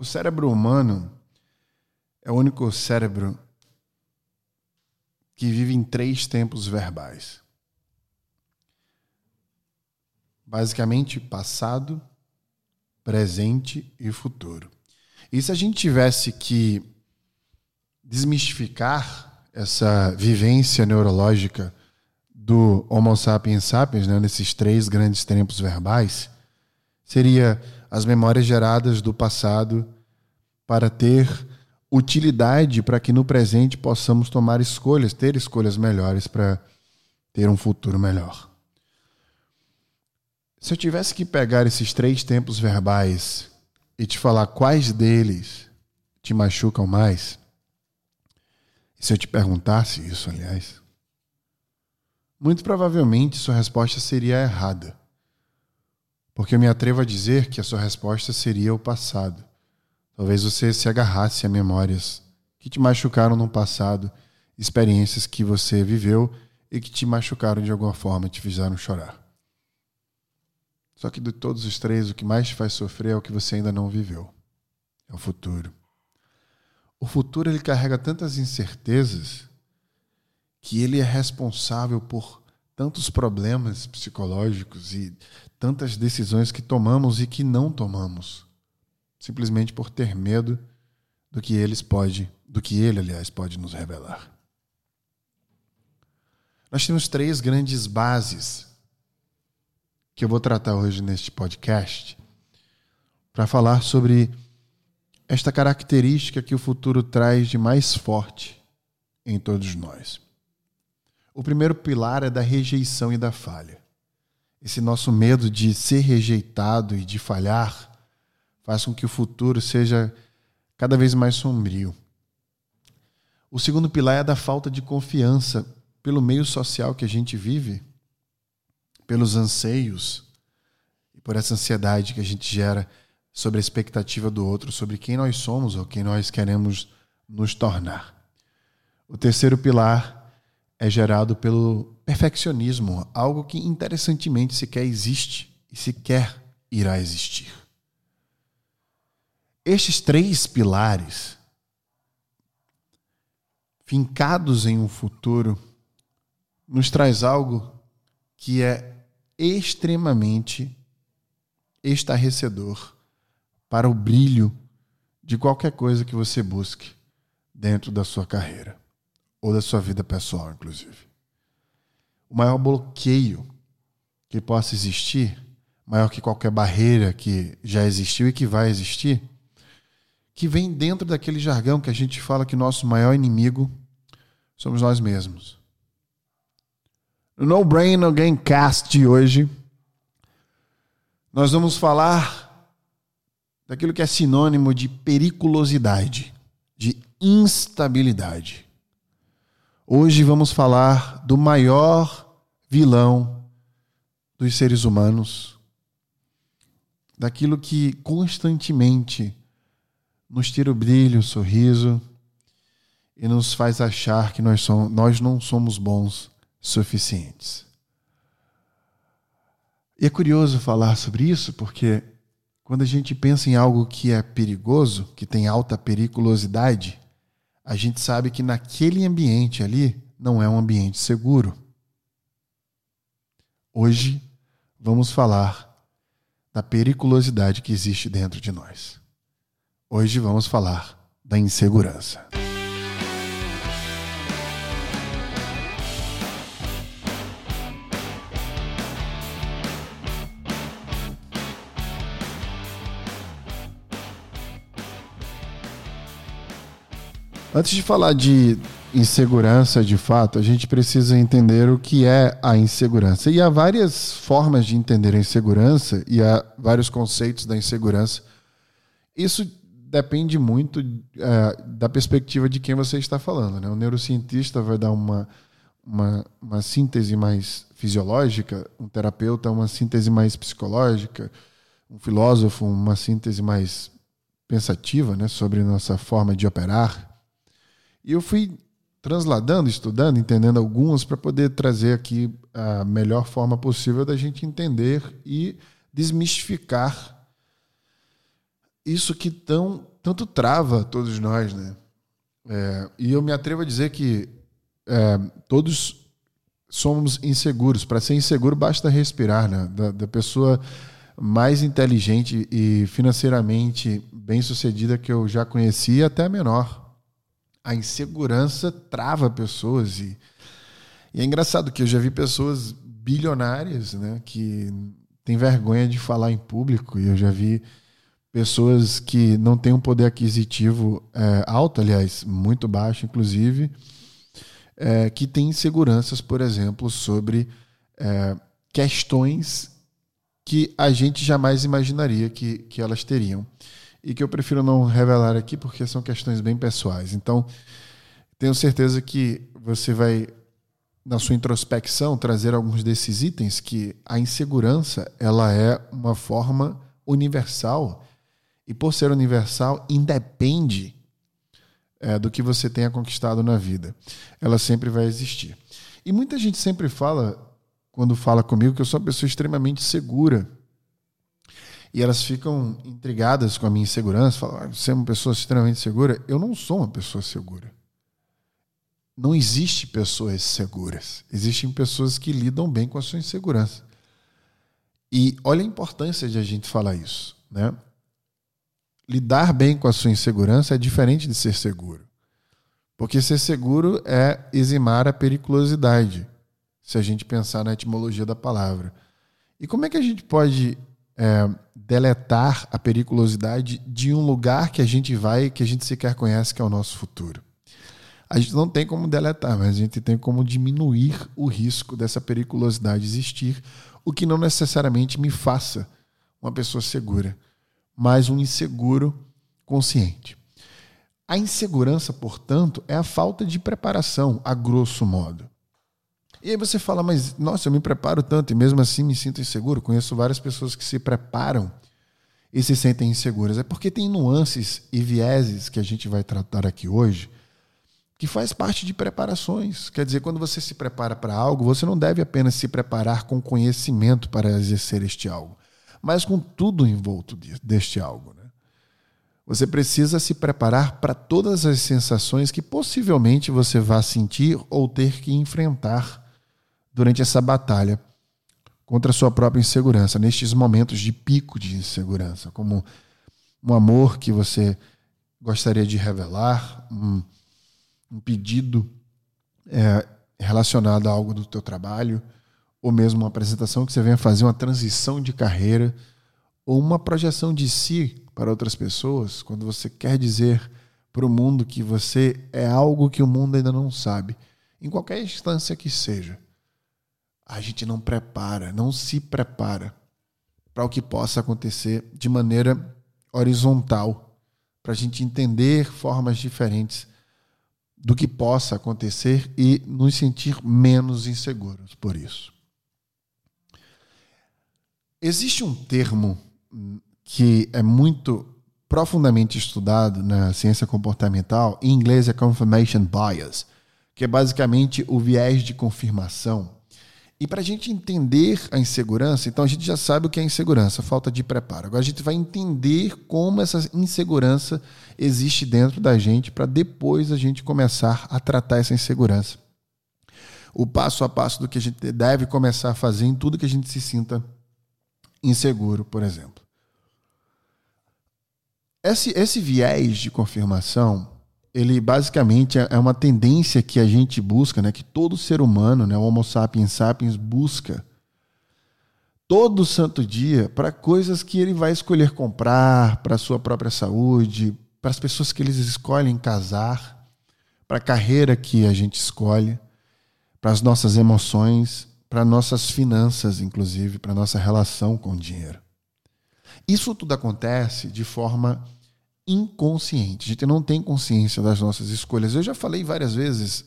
O cérebro humano é o único cérebro que vive em três tempos verbais. Basicamente, passado, presente e futuro. E se a gente tivesse que desmistificar essa vivência neurológica do Homo sapiens sapiens, né, nesses três grandes tempos verbais, seria as memórias geradas do passado para ter utilidade para que no presente possamos tomar escolhas, ter escolhas melhores para ter um futuro melhor. Se eu tivesse que pegar esses três tempos verbais e te falar quais deles te machucam mais, se eu te perguntasse isso, aliás, muito provavelmente sua resposta seria errada. Porque eu me atrevo a dizer que a sua resposta seria o passado. Talvez você se agarrasse a memórias que te machucaram no passado, experiências que você viveu e que te machucaram de alguma forma, te fizeram chorar. Só que de todos os três, o que mais te faz sofrer é o que você ainda não viveu. É o futuro. O futuro ele carrega tantas incertezas que ele é responsável por tantos problemas psicológicos e tantas decisões que tomamos e que não tomamos, simplesmente por ter medo do que eles pode, do que ele, aliás, pode nos revelar. Nós temos três grandes bases que eu vou tratar hoje neste podcast para falar sobre esta característica que o futuro traz de mais forte em todos nós. O primeiro pilar é da rejeição e da falha. Esse nosso medo de ser rejeitado e de falhar faz com que o futuro seja cada vez mais sombrio. O segundo pilar é da falta de confiança pelo meio social que a gente vive pelos anseios e por essa ansiedade que a gente gera sobre a expectativa do outro, sobre quem nós somos ou quem nós queremos nos tornar. O terceiro pilar é gerado pelo perfeccionismo, algo que interessantemente sequer existe e sequer irá existir. Estes três pilares, fincados em um futuro, nos traz algo que é extremamente estarrecedor para o brilho de qualquer coisa que você busque dentro da sua carreira ou da sua vida pessoal, inclusive. O maior bloqueio que possa existir, maior que qualquer barreira que já existiu e que vai existir, que vem dentro daquele jargão que a gente fala que nosso maior inimigo somos nós mesmos. No No Brain No Game Cast de hoje, nós vamos falar daquilo que é sinônimo de periculosidade, de instabilidade. Hoje vamos falar do maior vilão dos seres humanos, daquilo que constantemente nos tira o brilho, o sorriso e nos faz achar que nós, somos, nós não somos bons suficientes. E é curioso falar sobre isso porque quando a gente pensa em algo que é perigoso, que tem alta periculosidade, a gente sabe que naquele ambiente ali não é um ambiente seguro. Hoje vamos falar da periculosidade que existe dentro de nós. Hoje vamos falar da insegurança. Antes de falar de insegurança de fato, a gente precisa entender o que é a insegurança. E há várias formas de entender a insegurança e há vários conceitos da insegurança. Isso depende muito é, da perspectiva de quem você está falando. Né? O neurocientista vai dar uma, uma, uma síntese mais fisiológica, um terapeuta uma síntese mais psicológica, um filósofo uma síntese mais pensativa né, sobre nossa forma de operar e eu fui transladando, estudando, entendendo algumas para poder trazer aqui a melhor forma possível da gente entender e desmistificar isso que tão tanto trava todos nós, né? É, e eu me atrevo a dizer que é, todos somos inseguros. Para ser inseguro, basta respirar, né? Da, da, pessoa mais inteligente e financeiramente bem-sucedida que eu já conheci, até a menor. A insegurança trava pessoas e, e é engraçado que eu já vi pessoas bilionárias, né, que têm vergonha de falar em público e eu já vi pessoas que não têm um poder aquisitivo é, alto, aliás, muito baixo, inclusive, é, que têm inseguranças, por exemplo, sobre é, questões que a gente jamais imaginaria que, que elas teriam. E que eu prefiro não revelar aqui porque são questões bem pessoais. Então, tenho certeza que você vai, na sua introspecção, trazer alguns desses itens que a insegurança ela é uma forma universal e por ser universal independe é, do que você tenha conquistado na vida. Ela sempre vai existir. E muita gente sempre fala, quando fala comigo, que eu sou uma pessoa extremamente segura. E elas ficam intrigadas com a minha insegurança, falam, ah, você é uma pessoa extremamente segura. Eu não sou uma pessoa segura. Não existe pessoas seguras. Existem pessoas que lidam bem com a sua insegurança. E olha a importância de a gente falar isso, né? lidar bem com a sua insegurança é diferente de ser seguro. Porque ser seguro é eximar a periculosidade, se a gente pensar na etimologia da palavra. E como é que a gente pode é, deletar a periculosidade de um lugar que a gente vai que a gente sequer conhece, que é o nosso futuro? A gente não tem como deletar, mas a gente tem como diminuir o risco dessa periculosidade existir, o que não necessariamente me faça uma pessoa segura mas um inseguro consciente. A insegurança, portanto, é a falta de preparação, a grosso modo. E aí você fala, mas nossa, eu me preparo tanto e mesmo assim me sinto inseguro. Conheço várias pessoas que se preparam e se sentem inseguras. É porque tem nuances e vieses que a gente vai tratar aqui hoje que faz parte de preparações. Quer dizer, quando você se prepara para algo, você não deve apenas se preparar com conhecimento para exercer este algo mas com tudo envolto deste algo. Né? Você precisa se preparar para todas as sensações que possivelmente você vá sentir ou ter que enfrentar durante essa batalha contra a sua própria insegurança, nestes momentos de pico de insegurança, como um amor que você gostaria de revelar, um, um pedido é, relacionado a algo do teu trabalho, ou mesmo uma apresentação que você venha fazer uma transição de carreira ou uma projeção de si para outras pessoas, quando você quer dizer para o mundo que você é algo que o mundo ainda não sabe, em qualquer instância que seja. A gente não prepara, não se prepara para o que possa acontecer de maneira horizontal, para a gente entender formas diferentes do que possa acontecer e nos sentir menos inseguros por isso. Existe um termo que é muito profundamente estudado na ciência comportamental, em inglês é confirmation bias, que é basicamente o viés de confirmação. E para a gente entender a insegurança, então a gente já sabe o que é insegurança, falta de preparo. Agora a gente vai entender como essa insegurança existe dentro da gente para depois a gente começar a tratar essa insegurança. O passo a passo do que a gente deve começar a fazer em tudo que a gente se sinta inseguro, por exemplo. Esse, esse viés de confirmação, ele basicamente é, é uma tendência que a gente busca, né, que todo ser humano, né, o Homo sapiens sapiens, busca todo santo dia para coisas que ele vai escolher comprar, para sua própria saúde, para as pessoas que eles escolhem casar, para a carreira que a gente escolhe, para as nossas emoções, para nossas finanças, inclusive, para nossa relação com o dinheiro. Isso tudo acontece de forma inconsciente. A gente não tem consciência das nossas escolhas. Eu já falei várias vezes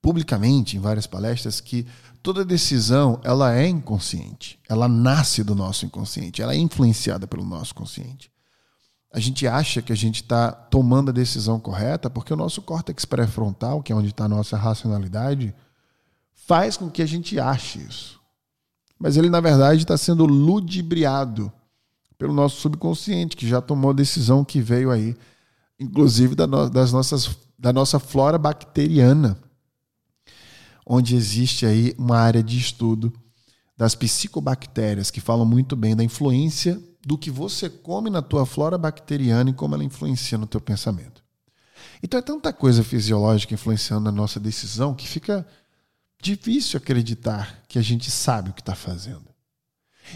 publicamente em várias palestras que toda decisão ela é inconsciente. Ela nasce do nosso inconsciente. Ela é influenciada pelo nosso consciente. A gente acha que a gente está tomando a decisão correta porque o nosso córtex pré-frontal, que é onde está a nossa racionalidade, faz com que a gente ache isso. Mas ele, na verdade, está sendo ludibriado pelo nosso subconsciente, que já tomou a decisão que veio aí inclusive da, no, das nossas, da nossa flora bacteriana, onde existe aí uma área de estudo das psicobactérias que falam muito bem da influência do que você come na tua flora bacteriana e como ela influencia no teu pensamento. Então é tanta coisa fisiológica influenciando na nossa decisão que fica difícil acreditar que a gente sabe o que está fazendo.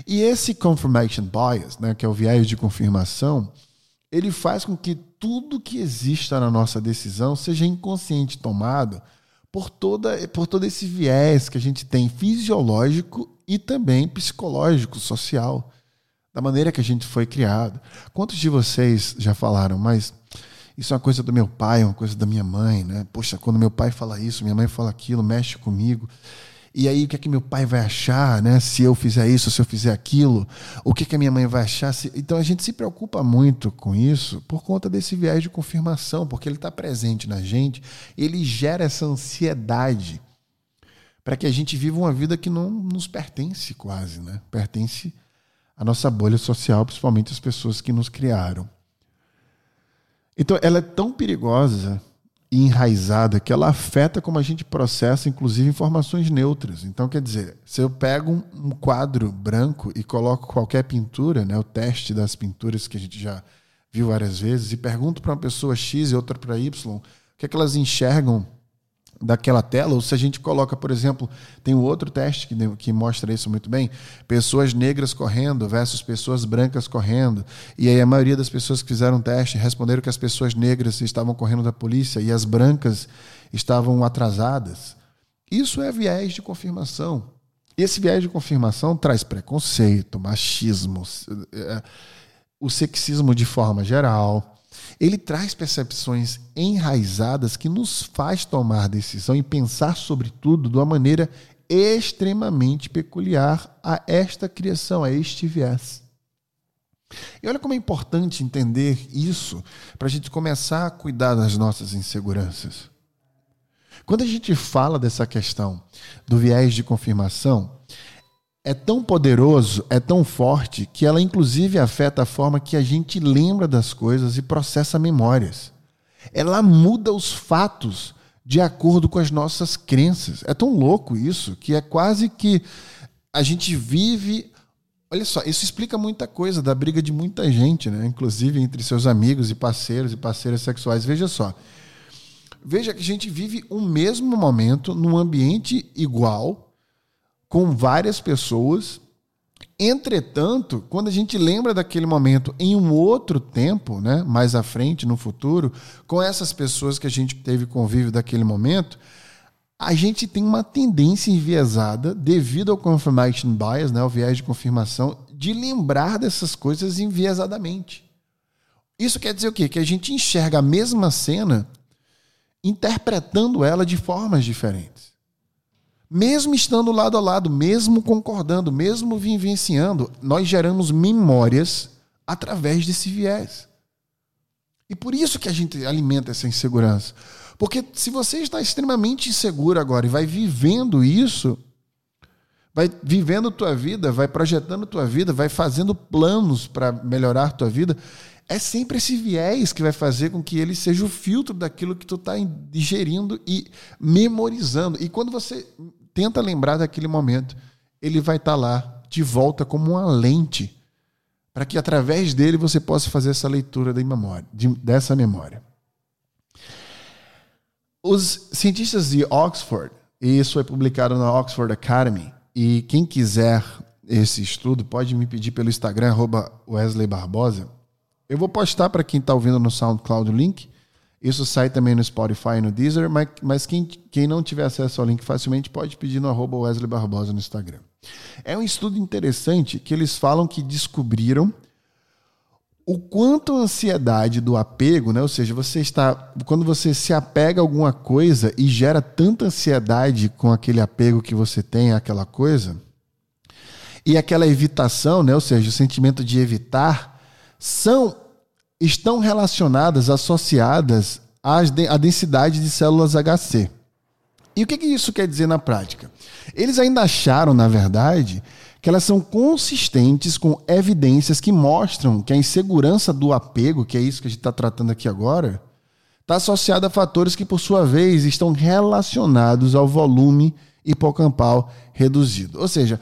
E esse confirmation bias, né, que é o viés de confirmação, ele faz com que tudo que exista na nossa decisão seja inconsciente tomado por, toda, por todo esse viés que a gente tem fisiológico e também psicológico, social, da maneira que a gente foi criado. Quantos de vocês já falaram, mas isso é uma coisa do meu pai, é uma coisa da minha mãe, né? Poxa, quando meu pai fala isso, minha mãe fala aquilo, mexe comigo. E aí, o que é que meu pai vai achar, né? Se eu fizer isso, se eu fizer aquilo, o que é que a minha mãe vai achar? Se... Então a gente se preocupa muito com isso por conta desse viés de confirmação, porque ele está presente na gente, ele gera essa ansiedade para que a gente viva uma vida que não nos pertence quase, né? Pertence à nossa bolha social, principalmente as pessoas que nos criaram. Então, ela é tão perigosa enraizada que ela afeta como a gente processa, inclusive, informações neutras. Então, quer dizer, se eu pego um quadro branco e coloco qualquer pintura, né, o teste das pinturas que a gente já viu várias vezes, e pergunto para uma pessoa X e outra para Y, o que é que elas enxergam daquela tela, ou se a gente coloca, por exemplo, tem um outro teste que, que mostra isso muito bem, pessoas negras correndo versus pessoas brancas correndo, e aí a maioria das pessoas que fizeram o teste responderam que as pessoas negras estavam correndo da polícia e as brancas estavam atrasadas. Isso é viés de confirmação. Esse viés de confirmação traz preconceito, machismo, é, o sexismo de forma geral, ele traz percepções enraizadas que nos faz tomar decisão e pensar sobre tudo de uma maneira extremamente peculiar a esta criação, a este viés. E olha como é importante entender isso para a gente começar a cuidar das nossas inseguranças. Quando a gente fala dessa questão do viés de confirmação, é tão poderoso, é tão forte, que ela inclusive afeta a forma que a gente lembra das coisas e processa memórias. Ela muda os fatos de acordo com as nossas crenças. É tão louco isso que é quase que a gente vive. Olha só, isso explica muita coisa da briga de muita gente, né? inclusive entre seus amigos e parceiros e parceiras sexuais. Veja só. Veja que a gente vive um mesmo momento num ambiente igual, com várias pessoas. Entretanto, quando a gente lembra daquele momento em um outro tempo, né, mais à frente, no futuro, com essas pessoas que a gente teve convívio daquele momento, a gente tem uma tendência enviesada, devido ao confirmation bias, né, o viés de confirmação, de lembrar dessas coisas enviesadamente. Isso quer dizer o quê? Que a gente enxerga a mesma cena interpretando ela de formas diferentes mesmo estando lado a lado, mesmo concordando, mesmo vivenciando, nós geramos memórias através desse viés. E por isso que a gente alimenta essa insegurança. Porque se você está extremamente inseguro agora e vai vivendo isso, vai vivendo tua vida, vai projetando tua vida, vai fazendo planos para melhorar tua vida, é sempre esse viés que vai fazer com que ele seja o filtro daquilo que tu está digerindo e memorizando. E quando você tenta lembrar daquele momento. Ele vai estar tá lá de volta como uma lente para que através dele você possa fazer essa leitura da memória, de, dessa memória. Os cientistas de Oxford, e isso foi publicado na Oxford Academy, e quem quiser esse estudo pode me pedir pelo Instagram, Wesley Barbosa. Eu vou postar para quem está ouvindo no SoundCloud o link. Isso sai também no Spotify e no Deezer, mas, mas quem, quem não tiver acesso ao link facilmente pode pedir no arroba Wesley Barbosa no Instagram. É um estudo interessante que eles falam que descobriram o quanto a ansiedade do apego, né? ou seja, você está quando você se apega a alguma coisa e gera tanta ansiedade com aquele apego que você tem àquela coisa, e aquela evitação, né? ou seja, o sentimento de evitar, são estão relacionadas, associadas à densidade de células HC. E o que, isso quer dizer na prática? Eles ainda acharam, na verdade, que elas são consistentes com evidências que mostram que a insegurança do apego, que é isso que a gente está tratando aqui agora, está associada a fatores que, por sua vez, estão relacionados ao volume hipocampal reduzido. Ou seja,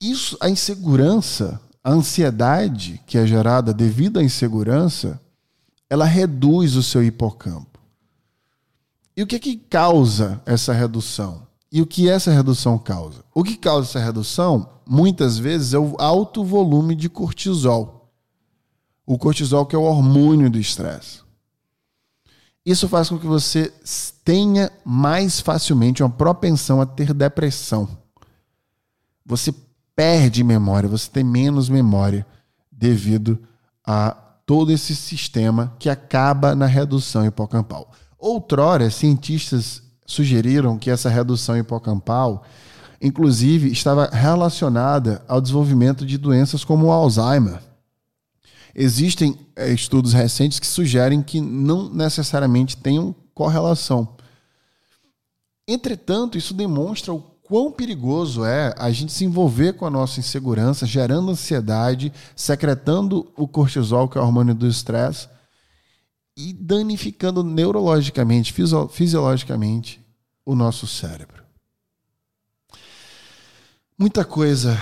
isso, a insegurança, a ansiedade que é gerada devido à insegurança, ela reduz o seu hipocampo. E o que é que causa essa redução? E o que essa redução causa? O que causa essa redução, muitas vezes, é o alto volume de cortisol. O cortisol que é o hormônio do estresse. Isso faz com que você tenha mais facilmente uma propensão a ter depressão. Você perde memória, você tem menos memória devido a todo esse sistema que acaba na redução hipocampal. Outrora, cientistas sugeriram que essa redução hipocampal, inclusive, estava relacionada ao desenvolvimento de doenças como o Alzheimer. Existem é, estudos recentes que sugerem que não necessariamente tenham correlação. Entretanto, isso demonstra o quão perigoso é a gente se envolver com a nossa insegurança, gerando ansiedade, secretando o cortisol, que é o hormônio do estresse, e danificando neurologicamente, fisiologicamente o nosso cérebro. Muita coisa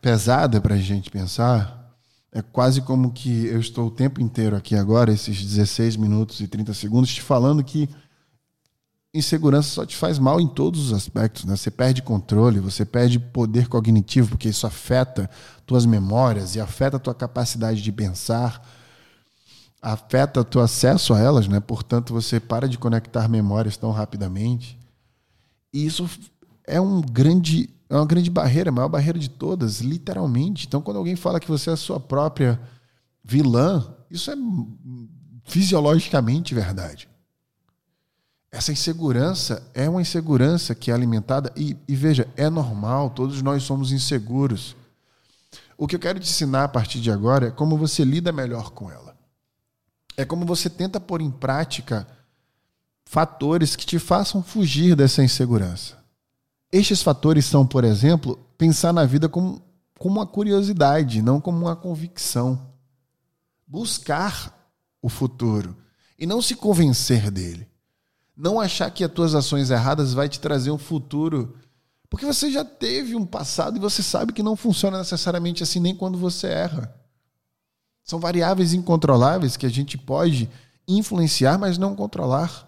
pesada para a gente pensar. É quase como que eu estou o tempo inteiro aqui agora, esses 16 minutos e 30 segundos, te falando que insegurança só te faz mal em todos os aspectos. Né? Você perde controle, você perde poder cognitivo, porque isso afeta tuas memórias e afeta a tua capacidade de pensar afeta teu acesso a elas, né? Portanto, você para de conectar memórias tão rapidamente. E isso é um grande, é uma grande barreira, a maior barreira de todas, literalmente. Então, quando alguém fala que você é a sua própria vilã, isso é fisiologicamente verdade. Essa insegurança é uma insegurança que é alimentada, e, e veja, é normal, todos nós somos inseguros. O que eu quero te ensinar a partir de agora é como você lida melhor com ela. É como você tenta pôr em prática fatores que te façam fugir dessa insegurança. Estes fatores são, por exemplo, pensar na vida como, como uma curiosidade, não como uma convicção. Buscar o futuro e não se convencer dele. Não achar que as tuas ações erradas vai te trazer um futuro, porque você já teve um passado e você sabe que não funciona necessariamente assim nem quando você erra. São variáveis incontroláveis que a gente pode influenciar, mas não controlar.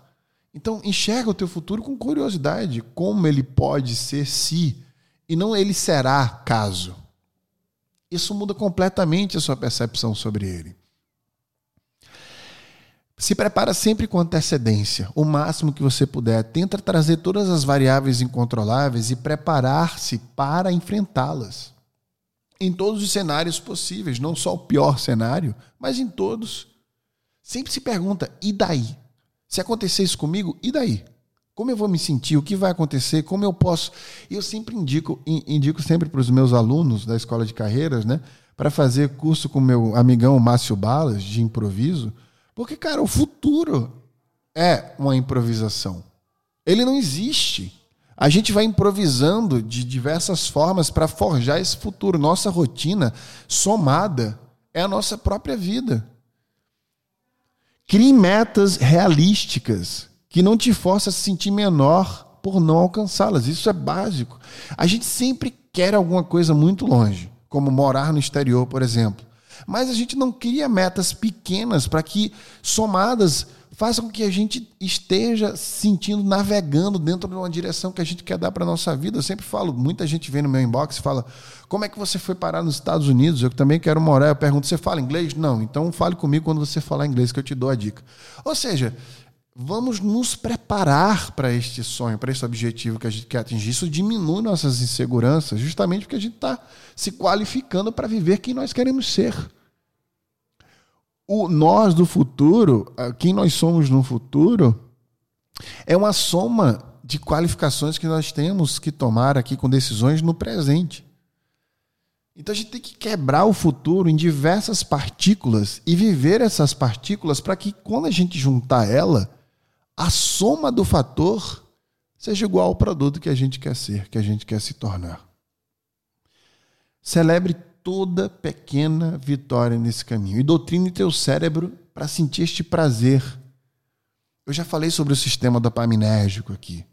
Então, enxerga o teu futuro com curiosidade, como ele pode ser se e não ele será caso. Isso muda completamente a sua percepção sobre ele. Se prepara sempre com antecedência, o máximo que você puder. Tenta trazer todas as variáveis incontroláveis e preparar-se para enfrentá-las em todos os cenários possíveis, não só o pior cenário, mas em todos. Sempre se pergunta: e daí? Se acontecer isso comigo, e daí? Como eu vou me sentir? O que vai acontecer? Como eu posso? Eu sempre indico, indico sempre para os meus alunos da escola de carreiras, né, para fazer curso com meu amigão Márcio Balas de improviso, porque cara, o futuro é uma improvisação. Ele não existe. A gente vai improvisando de diversas formas para forjar esse futuro. Nossa rotina somada é a nossa própria vida. Crie metas realísticas que não te forçam a se sentir menor por não alcançá-las. Isso é básico. A gente sempre quer alguma coisa muito longe, como morar no exterior, por exemplo. Mas a gente não cria metas pequenas para que, somadas, faça com que a gente esteja sentindo, navegando dentro de uma direção que a gente quer dar para a nossa vida. Eu sempre falo, muita gente vem no meu inbox e fala: como é que você foi parar nos Estados Unidos? Eu também quero morar. Eu pergunto: você fala inglês? Não, então fale comigo quando você falar inglês, que eu te dou a dica. Ou seja, vamos nos preparar para este sonho, para este objetivo que a gente quer atingir. Isso diminui nossas inseguranças, justamente porque a gente está se qualificando para viver quem nós queremos ser o nós do futuro, quem nós somos no futuro, é uma soma de qualificações que nós temos que tomar aqui com decisões no presente. Então a gente tem que quebrar o futuro em diversas partículas e viver essas partículas para que quando a gente juntar ela, a soma do fator seja igual ao produto que a gente quer ser, que a gente quer se tornar. Celebre toda pequena vitória nesse caminho e doutrine teu cérebro para sentir este prazer. Eu já falei sobre o sistema dopaminérgico aqui.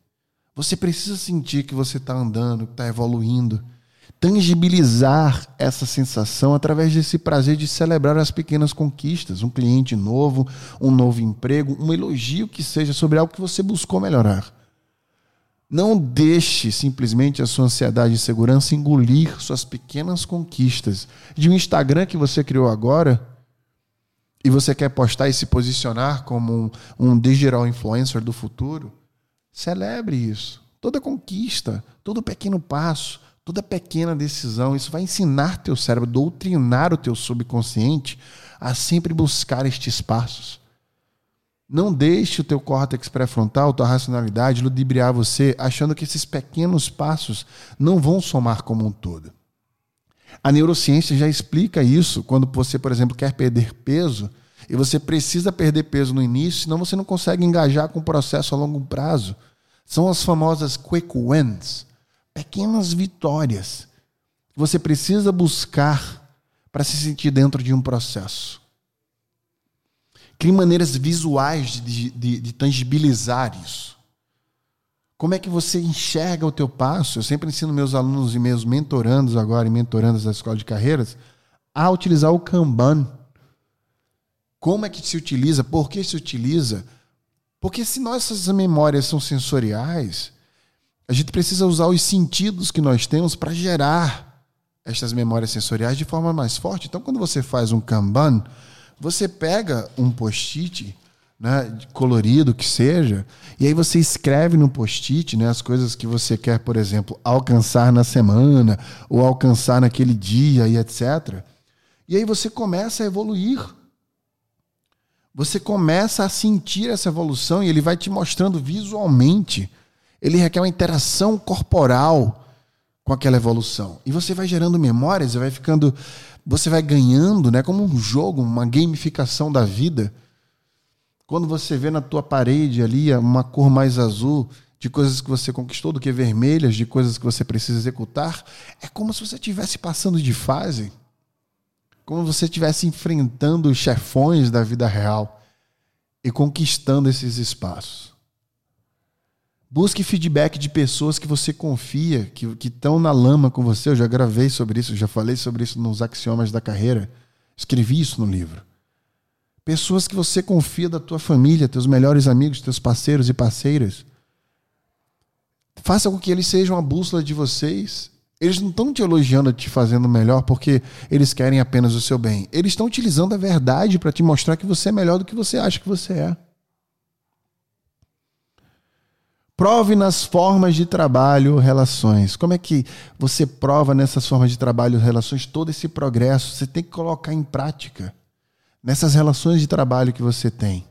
Você precisa sentir que você está andando, que está evoluindo. Tangibilizar essa sensação através desse prazer de celebrar as pequenas conquistas, um cliente novo, um novo emprego, um elogio que seja sobre algo que você buscou melhorar. Não deixe simplesmente a sua ansiedade e insegurança engolir suas pequenas conquistas. De um Instagram que você criou agora e você quer postar e se posicionar como um, um digital influencer do futuro, celebre isso. Toda conquista, todo pequeno passo, toda pequena decisão, isso vai ensinar teu cérebro, doutrinar o teu subconsciente a sempre buscar estes passos. Não deixe o teu córtex pré-frontal, tua racionalidade, ludibriar você, achando que esses pequenos passos não vão somar como um todo. A neurociência já explica isso quando você, por exemplo, quer perder peso e você precisa perder peso no início, senão você não consegue engajar com o processo a longo prazo. São as famosas quick wins, pequenas vitórias que você precisa buscar para se sentir dentro de um processo. Crie maneiras visuais de, de, de tangibilizar isso. Como é que você enxerga o teu passo? Eu sempre ensino meus alunos e meus mentorandos agora e mentorandas da escola de carreiras a utilizar o Kanban. Como é que se utiliza? Por que se utiliza? Porque se nossas memórias são sensoriais, a gente precisa usar os sentidos que nós temos para gerar estas memórias sensoriais de forma mais forte. Então, quando você faz um Kanban, você pega um post-it, né, colorido que seja, e aí você escreve no post-it né, as coisas que você quer, por exemplo, alcançar na semana, ou alcançar naquele dia e etc. E aí você começa a evoluir. Você começa a sentir essa evolução e ele vai te mostrando visualmente. Ele requer uma interação corporal com aquela evolução. E você vai gerando memórias, vai ficando você vai ganhando, né, como um jogo, uma gamificação da vida. Quando você vê na tua parede ali uma cor mais azul de coisas que você conquistou do que vermelhas, de coisas que você precisa executar, é como se você estivesse passando de fase, como se você estivesse enfrentando os chefões da vida real e conquistando esses espaços. Busque feedback de pessoas que você confia, que estão na lama com você. Eu já gravei sobre isso, já falei sobre isso nos Axiomas da Carreira. Escrevi isso no livro. Pessoas que você confia da tua família, teus melhores amigos, teus parceiros e parceiras. Faça com que eles sejam a bússola de vocês. Eles não estão te elogiando, te fazendo melhor porque eles querem apenas o seu bem. Eles estão utilizando a verdade para te mostrar que você é melhor do que você acha que você é. Prove nas formas de trabalho relações. Como é que você prova nessas formas de trabalho relações todo esse progresso? Você tem que colocar em prática nessas relações de trabalho que você tem.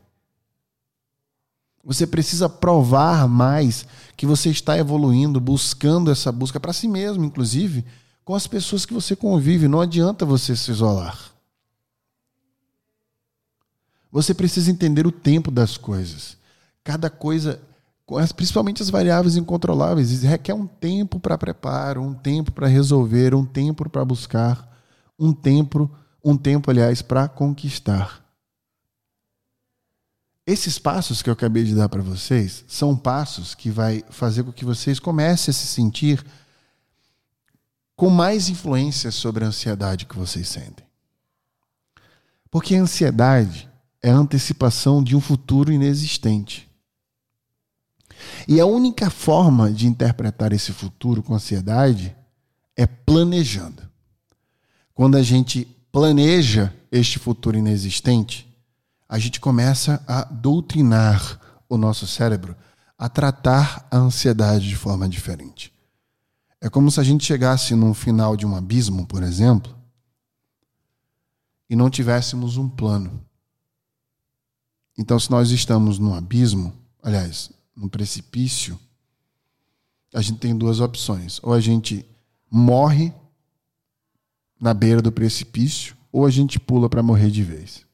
Você precisa provar mais que você está evoluindo, buscando essa busca para si mesmo, inclusive, com as pessoas que você convive. Não adianta você se isolar. Você precisa entender o tempo das coisas. Cada coisa principalmente as variáveis incontroláveis, requer um tempo para preparo, um tempo para resolver, um tempo para buscar, um tempo, um tempo, aliás, para conquistar. Esses passos que eu acabei de dar para vocês são passos que vai fazer com que vocês comecem a se sentir com mais influência sobre a ansiedade que vocês sentem. Porque a ansiedade é a antecipação de um futuro inexistente. E a única forma de interpretar esse futuro com ansiedade é planejando. Quando a gente planeja este futuro inexistente, a gente começa a doutrinar o nosso cérebro a tratar a ansiedade de forma diferente. É como se a gente chegasse no final de um abismo, por exemplo, e não tivéssemos um plano. Então, se nós estamos no abismo, aliás, num precipício, a gente tem duas opções. Ou a gente morre na beira do precipício, ou a gente pula para morrer de vez.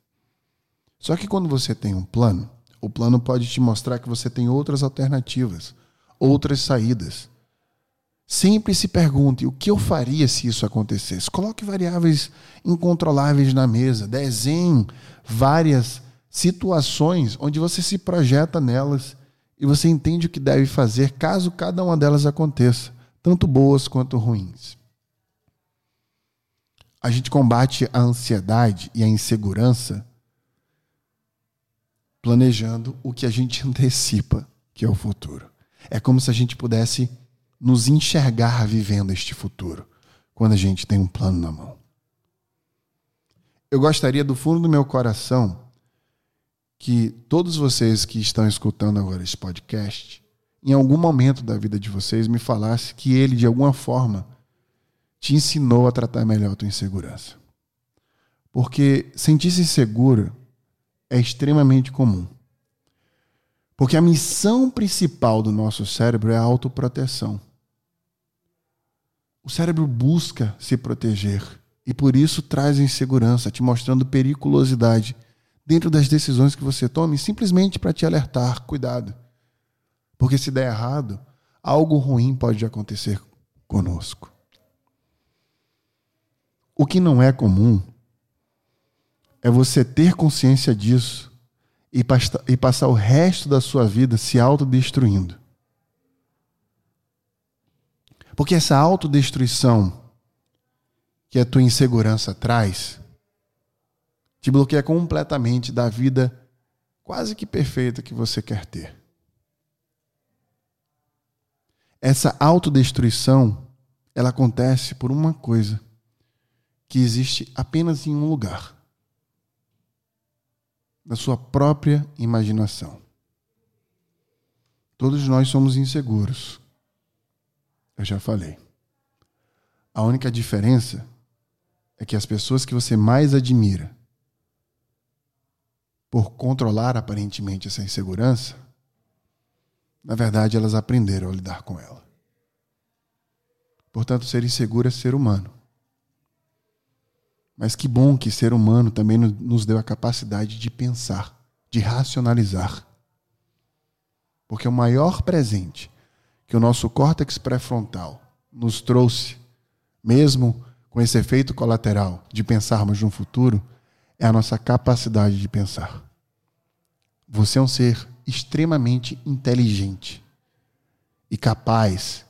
Só que quando você tem um plano, o plano pode te mostrar que você tem outras alternativas, outras saídas. Sempre se pergunte o que eu faria se isso acontecesse. Coloque variáveis incontroláveis na mesa, desenhe várias situações onde você se projeta nelas e você entende o que deve fazer caso cada uma delas aconteça, tanto boas quanto ruins. A gente combate a ansiedade e a insegurança planejando o que a gente antecipa, que é o futuro. É como se a gente pudesse nos enxergar vivendo este futuro quando a gente tem um plano na mão. Eu gostaria do fundo do meu coração que todos vocês que estão escutando agora esse podcast, em algum momento da vida de vocês, me falasse que ele, de alguma forma, te ensinou a tratar melhor a tua insegurança. Porque sentir-se inseguro é extremamente comum. Porque a missão principal do nosso cérebro é a autoproteção. O cérebro busca se proteger e por isso traz insegurança, te mostrando periculosidade dentro das decisões que você tome, simplesmente para te alertar, cuidado. Porque se der errado, algo ruim pode acontecer conosco. O que não é comum é você ter consciência disso e passar o resto da sua vida se autodestruindo. Porque essa autodestruição que a tua insegurança traz te bloqueia completamente da vida quase que perfeita que você quer ter. Essa autodestruição, ela acontece por uma coisa que existe apenas em um lugar. Na sua própria imaginação. Todos nós somos inseguros. Eu já falei. A única diferença é que as pessoas que você mais admira, por controlar aparentemente essa insegurança, na verdade elas aprenderam a lidar com ela. Portanto, ser inseguro é ser humano. Mas que bom que ser humano também nos deu a capacidade de pensar, de racionalizar. Porque o maior presente que o nosso córtex pré-frontal nos trouxe, mesmo com esse efeito colateral de pensarmos no futuro, é a nossa capacidade de pensar. Você é um ser extremamente inteligente e capaz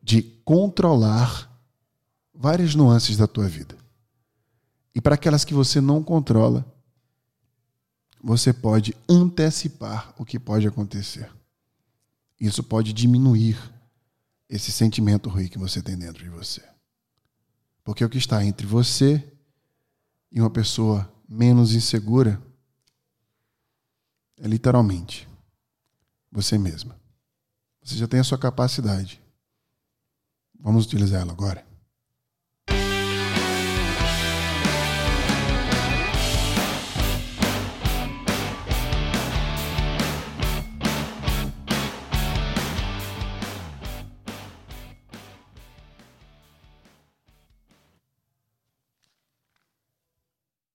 de controlar várias nuances da tua vida. E para aquelas que você não controla, você pode antecipar o que pode acontecer. Isso pode diminuir esse sentimento ruim que você tem dentro de você. Porque o que está entre você e uma pessoa menos insegura é literalmente você mesma. Você já tem a sua capacidade. Vamos utilizar ela agora.